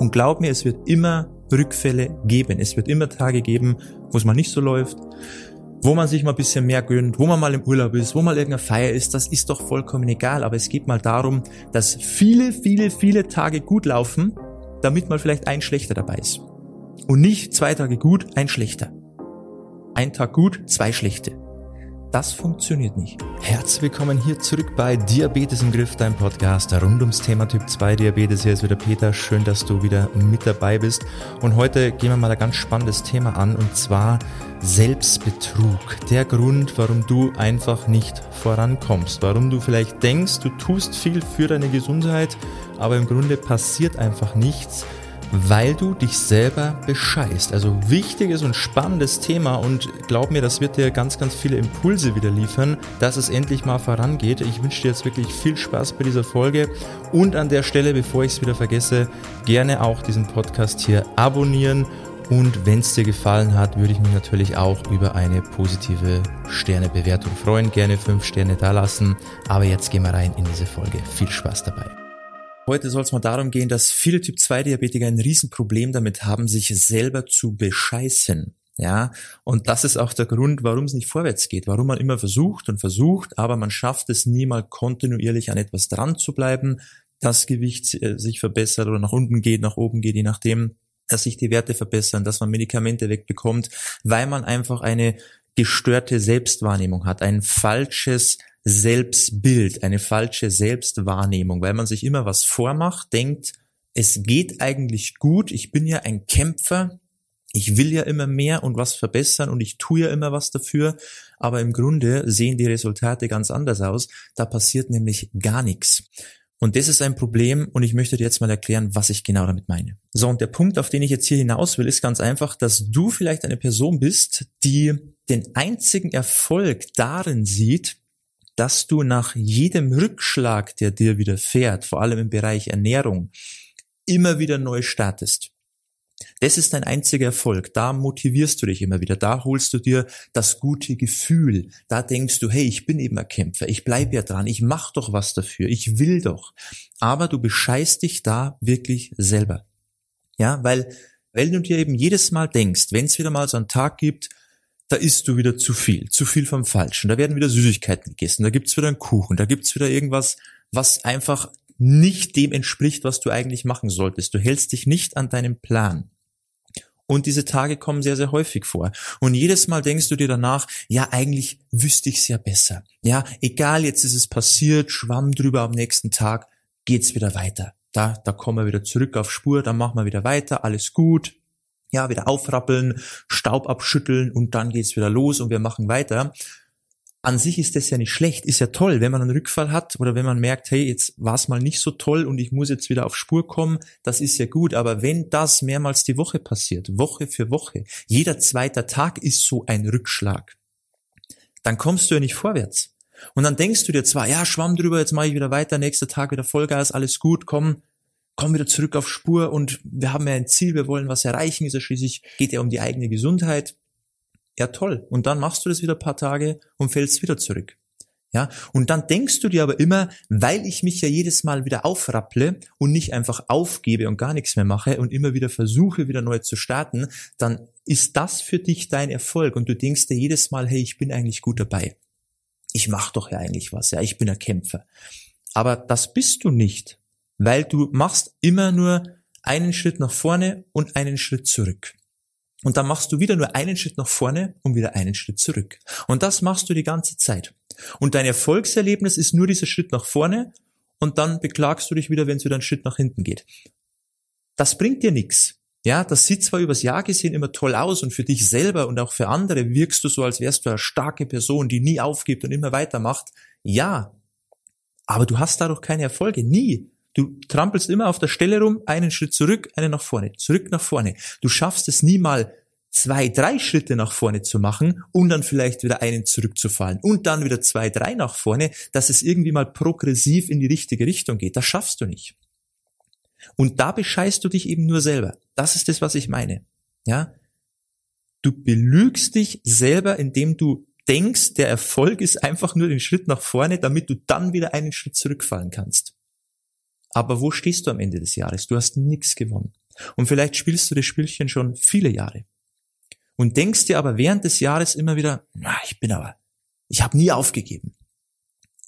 Und glaub mir, es wird immer Rückfälle geben. Es wird immer Tage geben, wo es mal nicht so läuft, wo man sich mal ein bisschen mehr gönnt, wo man mal im Urlaub ist, wo mal irgendeine Feier ist, das ist doch vollkommen egal. Aber es geht mal darum, dass viele, viele, viele Tage gut laufen, damit mal vielleicht ein schlechter dabei ist. Und nicht zwei Tage gut, ein schlechter. Ein Tag gut, zwei schlechte. Das funktioniert nicht. Herzlich willkommen hier zurück bei Diabetes im Griff, dein Podcast rund ums Thema Typ 2 Diabetes. Hier ist wieder Peter. Schön, dass du wieder mit dabei bist. Und heute gehen wir mal ein ganz spannendes Thema an und zwar Selbstbetrug. Der Grund, warum du einfach nicht vorankommst. Warum du vielleicht denkst, du tust viel für deine Gesundheit, aber im Grunde passiert einfach nichts weil du dich selber bescheißt. Also wichtiges und spannendes Thema und glaub mir, das wird dir ganz, ganz viele Impulse wieder liefern, dass es endlich mal vorangeht. Ich wünsche dir jetzt wirklich viel Spaß bei dieser Folge und an der Stelle, bevor ich es wieder vergesse, gerne auch diesen Podcast hier abonnieren und wenn es dir gefallen hat, würde ich mich natürlich auch über eine positive Sternebewertung freuen. Gerne fünf Sterne da lassen. Aber jetzt gehen wir rein in diese Folge. Viel Spaß dabei. Heute soll es mal darum gehen, dass viele Typ-2-Diabetiker ein Riesenproblem damit haben, sich selber zu bescheißen. Ja, und das ist auch der Grund, warum es nicht vorwärts geht, warum man immer versucht und versucht, aber man schafft es nie mal kontinuierlich an etwas dran zu bleiben, das Gewicht äh, sich verbessert oder nach unten geht, nach oben geht, je nachdem, dass sich die Werte verbessern, dass man Medikamente wegbekommt, weil man einfach eine gestörte Selbstwahrnehmung hat, ein falsches Selbstbild, eine falsche Selbstwahrnehmung, weil man sich immer was vormacht, denkt, es geht eigentlich gut, ich bin ja ein Kämpfer, ich will ja immer mehr und was verbessern und ich tue ja immer was dafür, aber im Grunde sehen die Resultate ganz anders aus. Da passiert nämlich gar nichts. Und das ist ein Problem und ich möchte dir jetzt mal erklären, was ich genau damit meine. So, und der Punkt, auf den ich jetzt hier hinaus will, ist ganz einfach, dass du vielleicht eine Person bist, die den einzigen Erfolg darin sieht, dass du nach jedem Rückschlag, der dir widerfährt, vor allem im Bereich Ernährung, immer wieder neu startest. Das ist dein einziger Erfolg. Da motivierst du dich immer wieder. Da holst du dir das gute Gefühl. Da denkst du, hey, ich bin eben ein Kämpfer. Ich bleib ja dran. Ich mach doch was dafür. Ich will doch. Aber du bescheißt dich da wirklich selber. Ja, weil, weil du dir eben jedes Mal denkst, wenn es wieder mal so einen Tag gibt, da isst du wieder zu viel, zu viel vom Falschen. Da werden wieder Süßigkeiten gegessen, da gibt's wieder einen Kuchen, da gibt's wieder irgendwas, was einfach nicht dem entspricht, was du eigentlich machen solltest. Du hältst dich nicht an deinem Plan. Und diese Tage kommen sehr, sehr häufig vor. Und jedes Mal denkst du dir danach, ja, eigentlich wüsste ich's ja besser. Ja, egal, jetzt ist es passiert, schwamm drüber am nächsten Tag, geht's wieder weiter. Da, da kommen wir wieder zurück auf Spur, dann machen wir wieder weiter, alles gut, ja, wieder aufrappeln, Staub abschütteln und dann geht's wieder los und wir machen weiter. An sich ist das ja nicht schlecht, ist ja toll, wenn man einen Rückfall hat oder wenn man merkt, hey, jetzt war's mal nicht so toll und ich muss jetzt wieder auf Spur kommen, das ist ja gut. Aber wenn das mehrmals die Woche passiert, Woche für Woche, jeder zweite Tag ist so ein Rückschlag, dann kommst du ja nicht vorwärts. Und dann denkst du dir zwar, ja, schwamm drüber, jetzt mache ich wieder weiter, nächster Tag wieder Vollgas, alles gut, komm, komm wieder zurück auf Spur und wir haben ja ein Ziel, wir wollen was erreichen, ist ja schließlich, geht ja um die eigene Gesundheit. Ja, toll. Und dann machst du das wieder ein paar Tage und fällst wieder zurück. Ja, und dann denkst du dir aber immer, weil ich mich ja jedes Mal wieder aufrapple und nicht einfach aufgebe und gar nichts mehr mache und immer wieder versuche, wieder neu zu starten, dann ist das für dich dein Erfolg und du denkst dir jedes Mal, hey, ich bin eigentlich gut dabei. Ich mach doch ja eigentlich was, ja, ich bin ein Kämpfer. Aber das bist du nicht weil du machst immer nur einen Schritt nach vorne und einen Schritt zurück. Und dann machst du wieder nur einen Schritt nach vorne und wieder einen Schritt zurück. Und das machst du die ganze Zeit. Und dein Erfolgserlebnis ist nur dieser Schritt nach vorne und dann beklagst du dich wieder, wenn es wieder einen Schritt nach hinten geht. Das bringt dir nichts. Ja, das sieht zwar übers Jahr gesehen immer toll aus und für dich selber und auch für andere wirkst du so, als wärst du eine starke Person, die nie aufgibt und immer weitermacht. Ja, aber du hast dadurch keine Erfolge. Nie. Du trampelst immer auf der Stelle rum, einen Schritt zurück, einen nach vorne, zurück nach vorne. Du schaffst es nie mal zwei, drei Schritte nach vorne zu machen und dann vielleicht wieder einen zurückzufallen und dann wieder zwei, drei nach vorne, dass es irgendwie mal progressiv in die richtige Richtung geht. Das schaffst du nicht. Und da bescheißt du dich eben nur selber. Das ist das, was ich meine. Ja? Du belügst dich selber, indem du denkst, der Erfolg ist einfach nur den Schritt nach vorne, damit du dann wieder einen Schritt zurückfallen kannst. Aber wo stehst du am Ende des Jahres? Du hast nichts gewonnen. Und vielleicht spielst du das Spielchen schon viele Jahre. Und denkst dir aber während des Jahres immer wieder, na, ich bin aber, ich habe nie aufgegeben.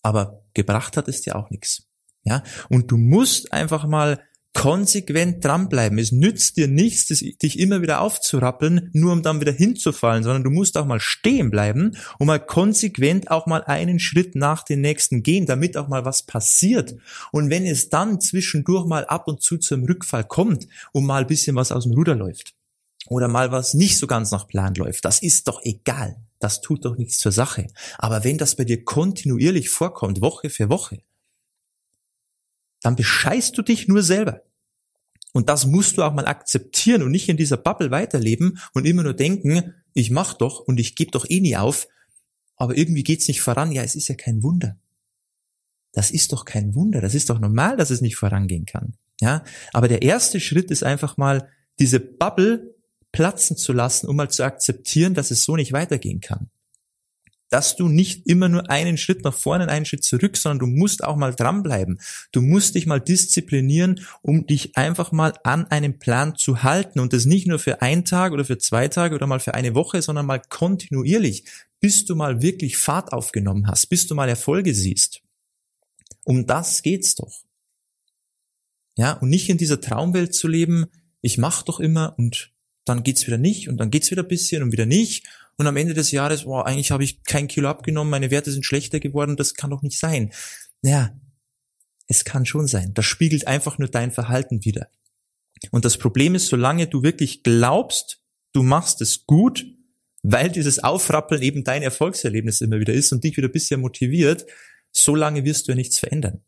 Aber gebracht hat es dir auch nichts. Ja, und du musst einfach mal konsequent dranbleiben. Es nützt dir nichts, dich immer wieder aufzurappeln, nur um dann wieder hinzufallen, sondern du musst auch mal stehen bleiben und mal konsequent auch mal einen Schritt nach den nächsten gehen, damit auch mal was passiert. Und wenn es dann zwischendurch mal ab und zu zum Rückfall kommt und mal ein bisschen was aus dem Ruder läuft oder mal was nicht so ganz nach Plan läuft, das ist doch egal. Das tut doch nichts zur Sache. Aber wenn das bei dir kontinuierlich vorkommt, Woche für Woche, dann bescheißt du dich nur selber. Und das musst du auch mal akzeptieren und nicht in dieser Bubble weiterleben und immer nur denken, ich mach doch und ich gebe doch eh nie auf, aber irgendwie geht's nicht voran. Ja, es ist ja kein Wunder. Das ist doch kein Wunder. Das ist doch normal, dass es nicht vorangehen kann. Ja, aber der erste Schritt ist einfach mal diese Bubble platzen zu lassen, um mal zu akzeptieren, dass es so nicht weitergehen kann dass du nicht immer nur einen Schritt nach vorne, einen Schritt zurück, sondern du musst auch mal dranbleiben. Du musst dich mal disziplinieren, um dich einfach mal an einem Plan zu halten und das nicht nur für einen Tag oder für zwei Tage oder mal für eine Woche, sondern mal kontinuierlich, bis du mal wirklich Fahrt aufgenommen hast, bis du mal Erfolge siehst. Um das geht's doch. Ja, und nicht in dieser Traumwelt zu leben, ich mach doch immer und dann geht's wieder nicht und dann geht's wieder ein bisschen und wieder nicht und am Ende des Jahres, wow, eigentlich habe ich kein Kilo abgenommen, meine Werte sind schlechter geworden, das kann doch nicht sein. Naja, es kann schon sein. Das spiegelt einfach nur dein Verhalten wieder. Und das Problem ist, solange du wirklich glaubst, du machst es gut, weil dieses Aufrappeln eben dein Erfolgserlebnis immer wieder ist und dich wieder bisschen motiviert, solange wirst du ja nichts verändern.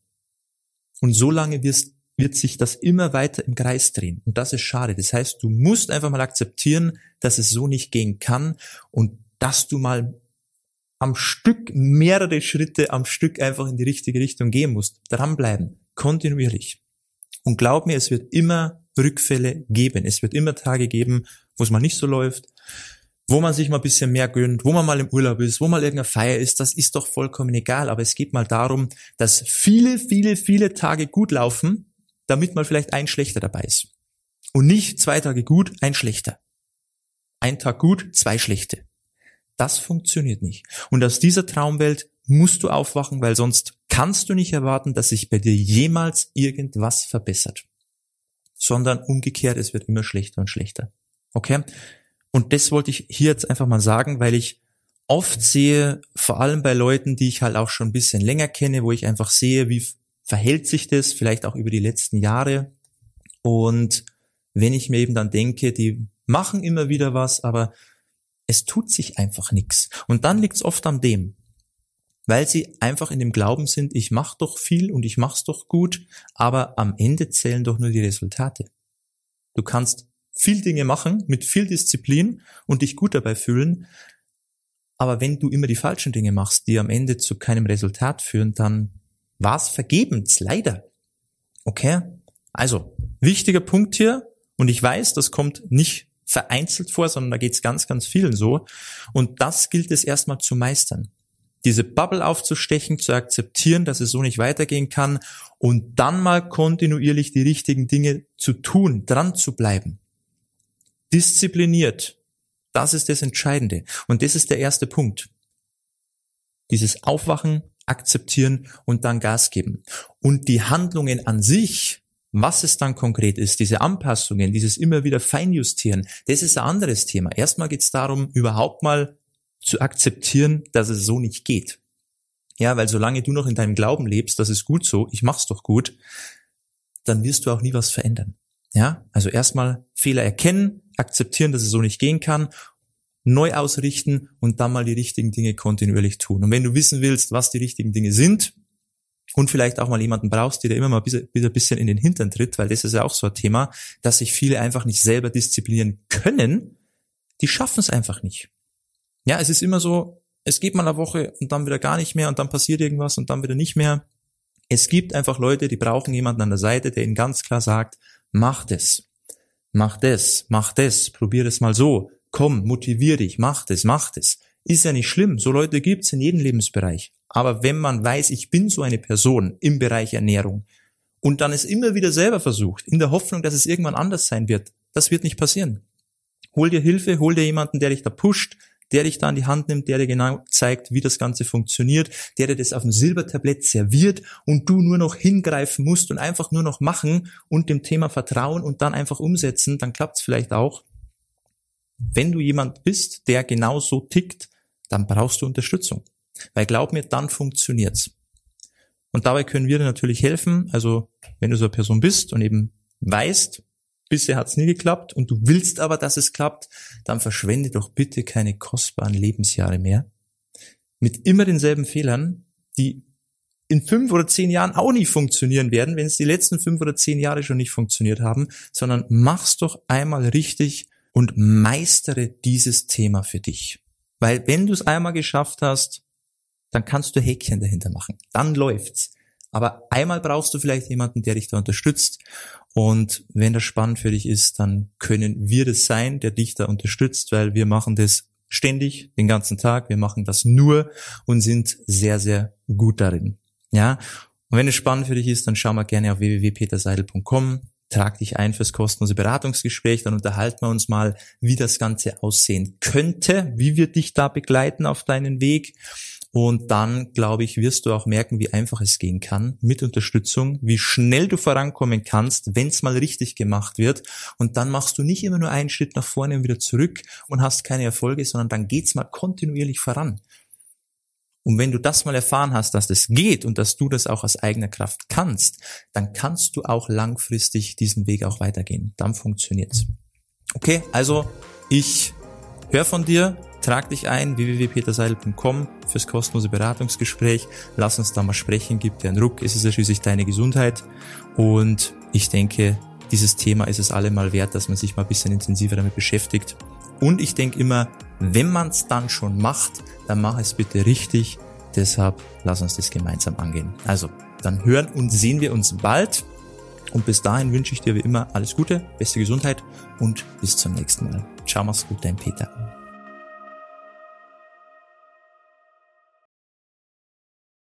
Und solange wirst, wird sich das immer weiter im Kreis drehen. Und das ist schade. Das heißt, du musst einfach mal akzeptieren, dass es so nicht gehen kann und dass du mal am Stück mehrere Schritte am Stück einfach in die richtige Richtung gehen musst. Dranbleiben. Kontinuierlich. Und glaub mir, es wird immer Rückfälle geben. Es wird immer Tage geben, wo es mal nicht so läuft, wo man sich mal ein bisschen mehr gönnt, wo man mal im Urlaub ist, wo mal irgendeine Feier ist, das ist doch vollkommen egal. Aber es geht mal darum, dass viele, viele, viele Tage gut laufen damit mal vielleicht ein schlechter dabei ist. Und nicht zwei Tage gut, ein schlechter. Ein Tag gut, zwei schlechte. Das funktioniert nicht. Und aus dieser Traumwelt musst du aufwachen, weil sonst kannst du nicht erwarten, dass sich bei dir jemals irgendwas verbessert. Sondern umgekehrt, es wird immer schlechter und schlechter. Okay? Und das wollte ich hier jetzt einfach mal sagen, weil ich oft sehe, vor allem bei Leuten, die ich halt auch schon ein bisschen länger kenne, wo ich einfach sehe, wie verhält sich das vielleicht auch über die letzten Jahre. Und wenn ich mir eben dann denke, die machen immer wieder was, aber es tut sich einfach nichts. Und dann liegt es oft an dem, weil sie einfach in dem Glauben sind, ich mache doch viel und ich mach's doch gut, aber am Ende zählen doch nur die Resultate. Du kannst viel Dinge machen mit viel Disziplin und dich gut dabei fühlen, aber wenn du immer die falschen Dinge machst, die am Ende zu keinem Resultat führen, dann war es vergebens, leider. Okay? Also, wichtiger Punkt hier, und ich weiß, das kommt nicht vereinzelt vor, sondern da geht es ganz, ganz vielen so. Und das gilt es erstmal zu meistern. Diese Bubble aufzustechen, zu akzeptieren, dass es so nicht weitergehen kann und dann mal kontinuierlich die richtigen Dinge zu tun, dran zu bleiben. Diszipliniert. Das ist das Entscheidende. Und das ist der erste Punkt. Dieses Aufwachen, akzeptieren und dann Gas geben. Und die Handlungen an sich, was es dann konkret ist, diese Anpassungen, dieses immer wieder Feinjustieren, das ist ein anderes Thema. Erstmal geht es darum, überhaupt mal zu akzeptieren, dass es so nicht geht. Ja, weil solange du noch in deinem Glauben lebst, das ist gut so, ich mach's doch gut, dann wirst du auch nie was verändern. Ja, also erstmal Fehler erkennen, akzeptieren, dass es so nicht gehen kann neu ausrichten und dann mal die richtigen Dinge kontinuierlich tun. Und wenn du wissen willst, was die richtigen Dinge sind und vielleicht auch mal jemanden brauchst, der dir immer mal wieder ein bisschen in den Hintern tritt, weil das ist ja auch so ein Thema, dass sich viele einfach nicht selber disziplinieren können, die schaffen es einfach nicht. Ja, es ist immer so, es geht mal eine Woche und dann wieder gar nicht mehr und dann passiert irgendwas und dann wieder nicht mehr. Es gibt einfach Leute, die brauchen jemanden an der Seite, der ihnen ganz klar sagt, mach das, mach das, mach das, probier es mal so, komm, motivier dich, mach das, mach das. Ist ja nicht schlimm, so Leute gibt's in jedem Lebensbereich. Aber wenn man weiß, ich bin so eine Person im Bereich Ernährung und dann es immer wieder selber versucht, in der Hoffnung, dass es irgendwann anders sein wird, das wird nicht passieren. Hol dir Hilfe, hol dir jemanden, der dich da pusht, der dich da an die Hand nimmt, der dir genau zeigt, wie das Ganze funktioniert, der dir das auf dem Silbertablett serviert und du nur noch hingreifen musst und einfach nur noch machen und dem Thema vertrauen und dann einfach umsetzen, dann klappt es vielleicht auch. Wenn du jemand bist, der genau so tickt, dann brauchst du Unterstützung. Weil glaub mir, dann funktioniert's. Und dabei können wir dir natürlich helfen. Also wenn du so eine Person bist und eben weißt, bisher hat's nie geklappt und du willst aber, dass es klappt, dann verschwende doch bitte keine kostbaren Lebensjahre mehr mit immer denselben Fehlern, die in fünf oder zehn Jahren auch nicht funktionieren werden, wenn es die letzten fünf oder zehn Jahre schon nicht funktioniert haben, sondern mach's doch einmal richtig und meistere dieses Thema für dich. Weil wenn du es einmal geschafft hast, dann kannst du Häkchen dahinter machen. Dann läuft's. Aber einmal brauchst du vielleicht jemanden, der dich da unterstützt. Und wenn das spannend für dich ist, dann können wir das sein, der dich da unterstützt, weil wir machen das ständig, den ganzen Tag. Wir machen das nur und sind sehr, sehr gut darin. Ja. Und wenn es spannend für dich ist, dann schau mal gerne auf www.peterseidel.com, trag dich ein fürs kostenlose Beratungsgespräch, dann unterhalten wir uns mal, wie das Ganze aussehen könnte, wie wir dich da begleiten auf deinen Weg. Und dann, glaube ich, wirst du auch merken, wie einfach es gehen kann mit Unterstützung, wie schnell du vorankommen kannst, wenn es mal richtig gemacht wird. Und dann machst du nicht immer nur einen Schritt nach vorne und wieder zurück und hast keine Erfolge, sondern dann geht's mal kontinuierlich voran. Und wenn du das mal erfahren hast, dass das geht und dass du das auch aus eigener Kraft kannst, dann kannst du auch langfristig diesen Weg auch weitergehen. Dann funktioniert's. Okay, also ich höre von dir, Trag dich ein, www.peterseidel.com fürs kostenlose Beratungsgespräch. Lass uns da mal sprechen, gib dir einen Ruck. Es ist ja schließlich deine Gesundheit. Und ich denke, dieses Thema ist es allemal wert, dass man sich mal ein bisschen intensiver damit beschäftigt. Und ich denke immer, wenn man es dann schon macht, dann mach es bitte richtig. Deshalb lass uns das gemeinsam angehen. Also, dann hören und sehen wir uns bald. Und bis dahin wünsche ich dir wie immer alles Gute, beste Gesundheit und bis zum nächsten Mal. Ciao, mach's gut, dein Peter.